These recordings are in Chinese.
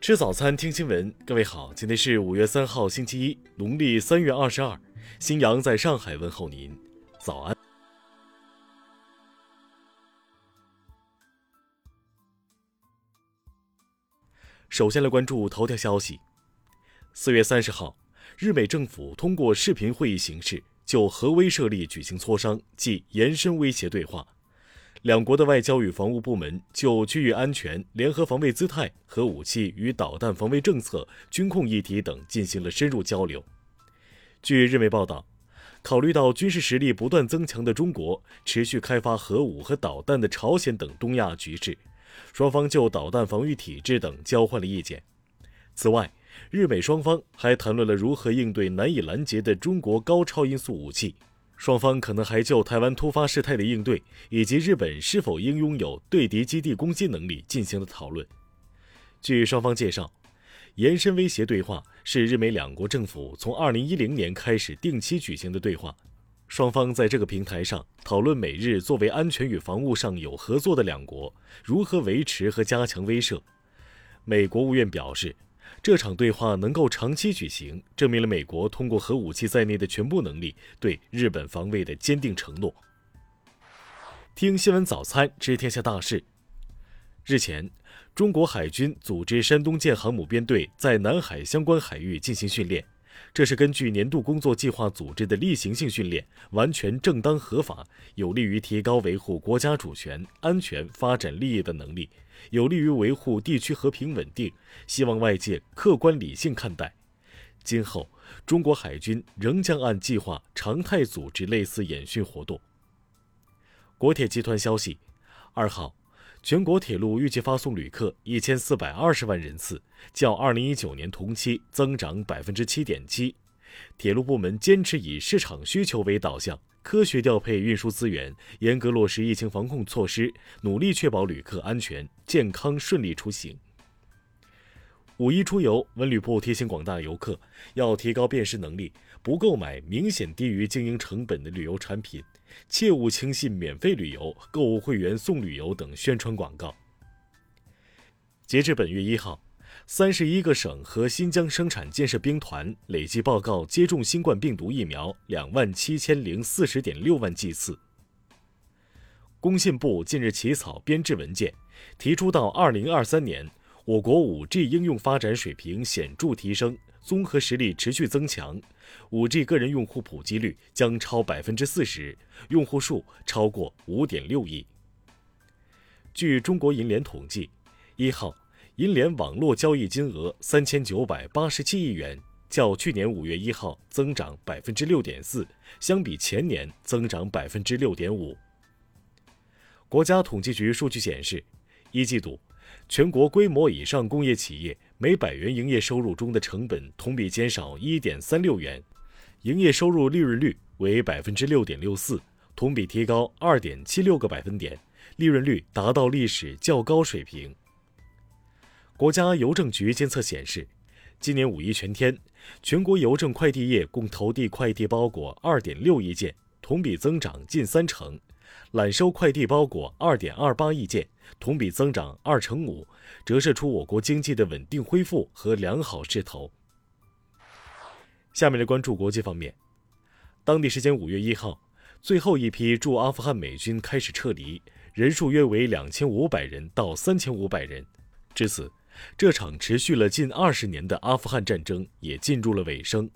吃早餐，听新闻。各位好，今天是五月三号，星期一，农历三月二十二。新阳在上海问候您，早安。首先来关注头条消息。四月三十号，日美政府通过视频会议形式就核威慑力举行磋商，即延伸威胁对话。两国的外交与防务部门就区域安全、联合防卫姿态、核武器与导弹防卫政策、军控议题等进行了深入交流。据日媒报道，考虑到军事实力不断增强的中国、持续开发核武和导弹的朝鲜等东亚局势，双方就导弹防御体制等交换了意见。此外，日美双方还谈论了如何应对难以拦截的中国高超音速武器。双方可能还就台湾突发事态的应对，以及日本是否应拥有对敌基地攻击能力进行了讨论。据双方介绍，延伸威胁对话是日美两国政府从2010年开始定期举行的对话。双方在这个平台上讨论美日作为安全与防务上有合作的两国，如何维持和加强威慑。美国务院表示。这场对话能够长期举行，证明了美国通过核武器在内的全部能力对日本防卫的坚定承诺。听新闻早餐知天下大事。日前，中国海军组织山东舰航母编队在南海相关海域进行训练，这是根据年度工作计划组织的例行性训练，完全正当合法，有利于提高维护国家主权、安全、发展利益的能力。有利于维护地区和平稳定，希望外界客观理性看待。今后，中国海军仍将按计划常态组织类似演训活动。国铁集团消息，二号，全国铁路预计发送旅客一千四百二十万人次，较二零一九年同期增长百分之七点七。铁路部门坚持以市场需求为导向。科学调配运输资源，严格落实疫情防控措施，努力确保旅客安全、健康、顺利出行。五一出游，文旅部提醒广大游客要提高辨识能力，不购买明显低于经营成本的旅游产品，切勿轻信免费旅游、购物会员送旅游等宣传广告。截至本月一号。三十一个省和新疆生产建设兵团累计报告接种新冠病毒疫苗两万七千零四十点六万剂次。工信部近日起草编制文件，提出到二零二三年，我国五 G 应用发展水平显著提升，综合实力持续增强，五 G 个人用户普及率将超百分之四十，用户数超过五点六亿。据中国银联统计，一号。银联网络交易金额三千九百八十七亿元，较去年五月一号增长百分之六点四，相比前年增长百分之六点五。国家统计局数据显示，一季度全国规模以上工业企业每百元营业收入中的成本同比减少一点三六元，营业收入利润率为百分之六点六四，同比提高二点七六个百分点，利润率达到历史较高水平。国家邮政局监测显示，今年五一全天，全国邮政快递业共投递快递包裹二点六亿件，同比增长近三成；揽收快递包裹二点二八亿件，同比增长二成五，折射出我国经济的稳定恢复和良好势头。下面来关注国际方面，当地时间五月一号，最后一批驻阿富汗美军开始撤离，人数约为两千五百人到三千五百人，至此。这场持续了近二十年的阿富汗战争也进入了尾声。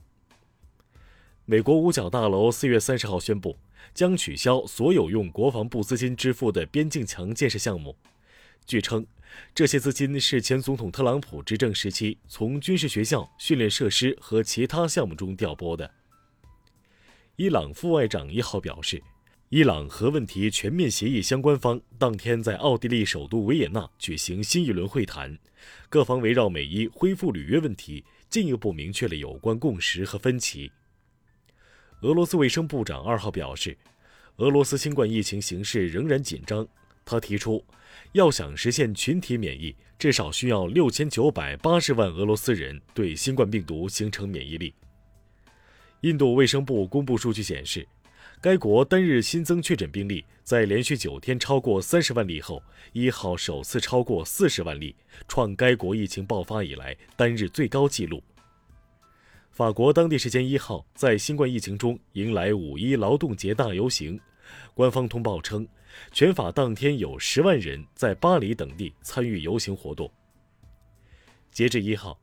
美国五角大楼四月三十号宣布，将取消所有用国防部资金支付的边境墙建设项目。据称，这些资金是前总统特朗普执政时期从军事学校、训练设施和其他项目中调拨的。伊朗副外长一号表示。伊朗核问题全面协议相关方当天在奥地利首都维也纳举行新一轮会谈，各方围绕美伊恢复履约问题进一步明确了有关共识和分歧。俄罗斯卫生部长二号表示，俄罗斯新冠疫情形势仍然紧张。他提出，要想实现群体免疫，至少需要六千九百八十万俄罗斯人对新冠病毒形成免疫力。印度卫生部公布数据显示。该国单日新增确诊病例在连续九天超过三十万例后，一号首次超过四十万例，创该国疫情爆发以来单日最高纪录。法国当地时间一号在新冠疫情中迎来五一劳动节大游行，官方通报称，全法当天有十万人在巴黎等地参与游行活动。截至一号。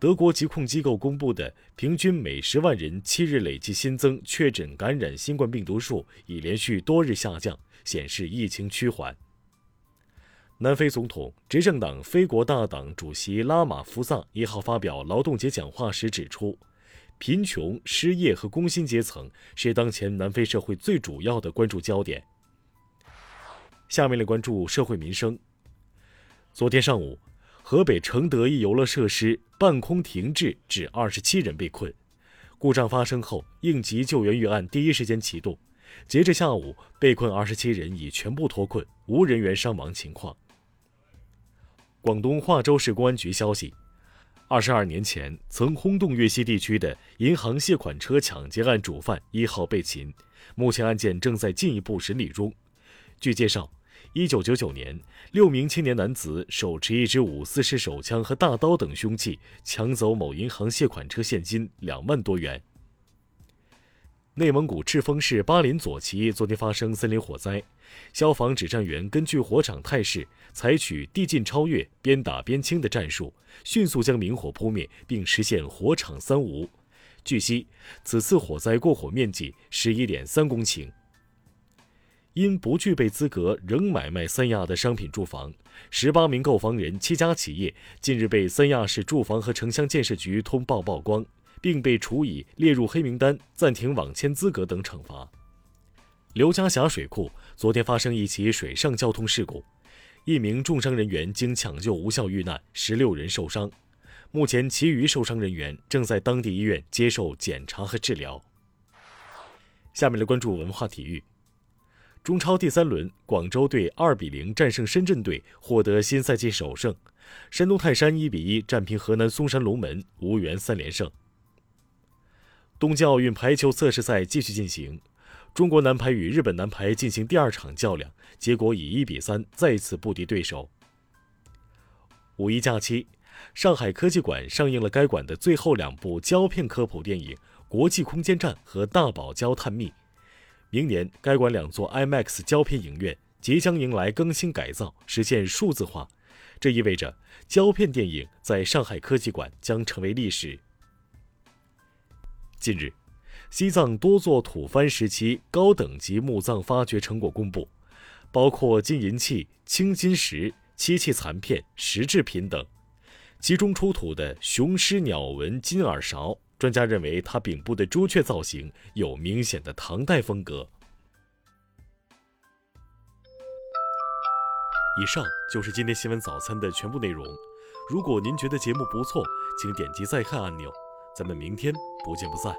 德国疾控机构公布的平均每十万人七日累计新增确诊感染新冠病毒数已连续多日下降，显示疫情趋缓。南非总统执政党非国大党主席拉马福萨一号发表劳动节讲话时指出，贫穷、失业和工薪阶层是当前南非社会最主要的关注焦点。下面来关注社会民生。昨天上午。河北承德一游乐设施半空停滞，致二十七人被困。故障发生后，应急救援预案第一时间启动。截至下午，被困二十七人已全部脱困，无人员伤亡情况。广东化州市公安局消息，二十二年前曾轰动粤西地区的银行卸款车抢劫案主犯一号被擒，目前案件正在进一步审理中。据介绍。一九九九年，六名青年男子手持一支五四式手枪和大刀等凶器，抢走某银行卸款车现金两万多元。内蒙古赤峰市巴林左旗昨天发生森林火灾，消防指战员根据火场态势，采取递进超越、边打边清的战术，迅速将明火扑灭，并实现火场三无。据悉，此次火灾过火面积十一点三公顷。因不具备资格仍买卖三亚的商品住房，十八名购房人、七家企业近日被三亚市住房和城乡建设局通报曝光，并被处以列入黑名单、暂停网签资格等惩罚。刘家峡水库昨天发生一起水上交通事故，一名重伤人员经抢救无效遇难，十六人受伤。目前，其余受伤人员正在当地医院接受检查和治疗。下面来关注文化体育。中超第三轮，广州队二比零战胜深圳队，获得新赛季首胜。山东泰山一比一战平河南嵩山龙门，无缘三连胜。东京奥运排球测试赛继续进行，中国男排与日本男排进行第二场较量，结果以一比三再次不敌对手。五一假期，上海科技馆上映了该馆的最后两部胶片科普电影《国际空间站》和《大堡礁探秘》。明年，该馆两座 IMAX 胶片影院即将迎来更新改造，实现数字化。这意味着胶片电影在上海科技馆将成为历史。近日，西藏多座吐蕃时期高等级墓葬发掘成果公布，包括金银器、青金石、漆器残片、石制品等。其中出土的雄狮鸟纹金耳勺。专家认为，它顶部的朱雀造型有明显的唐代风格。以上就是今天新闻早餐的全部内容。如果您觉得节目不错，请点击再看按钮。咱们明天不见不散。